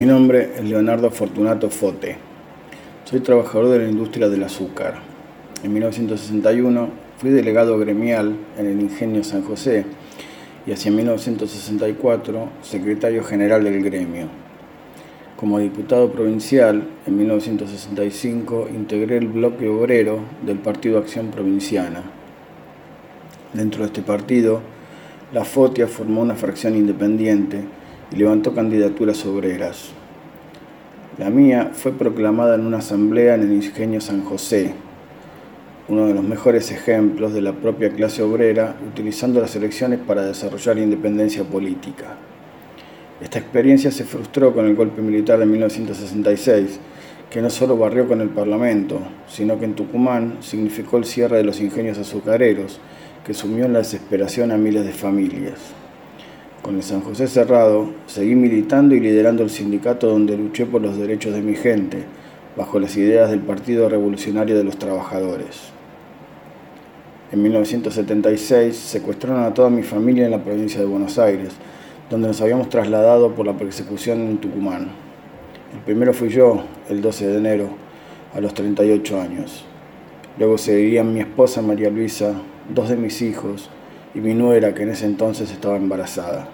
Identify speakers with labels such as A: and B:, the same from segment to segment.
A: Mi nombre es Leonardo Fortunato Fote. Soy trabajador de la industria del azúcar. En 1961 fui delegado gremial en el Ingenio San José y hacia 1964 secretario general del gremio. Como diputado provincial, en 1965 integré el bloque obrero del Partido Acción Provinciana. Dentro de este partido, la FOTIA formó una fracción independiente y levantó candidaturas obreras. La mía fue proclamada en una asamblea en el ingenio San José, uno de los mejores ejemplos de la propia clase obrera utilizando las elecciones para desarrollar independencia política. Esta experiencia se frustró con el golpe militar de 1966, que no solo barrió con el Parlamento, sino que en Tucumán significó el cierre de los ingenios azucareros, que sumió en la desesperación a miles de familias. Con el San José cerrado, seguí militando y liderando el sindicato donde luché por los derechos de mi gente, bajo las ideas del Partido Revolucionario de los Trabajadores. En 1976 secuestraron a toda mi familia en la provincia de Buenos Aires, donde nos habíamos trasladado por la persecución en Tucumán. El primero fui yo, el 12 de enero, a los 38 años. Luego seguirían mi esposa María Luisa, dos de mis hijos, y mi nuera, que en ese entonces estaba embarazada.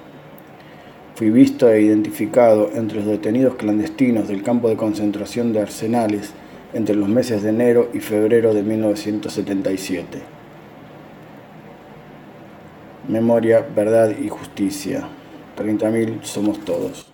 A: Fui visto e identificado entre los detenidos clandestinos del campo de concentración de Arsenales entre los meses de enero y febrero de 1977. Memoria, verdad y justicia. 30.000 somos todos.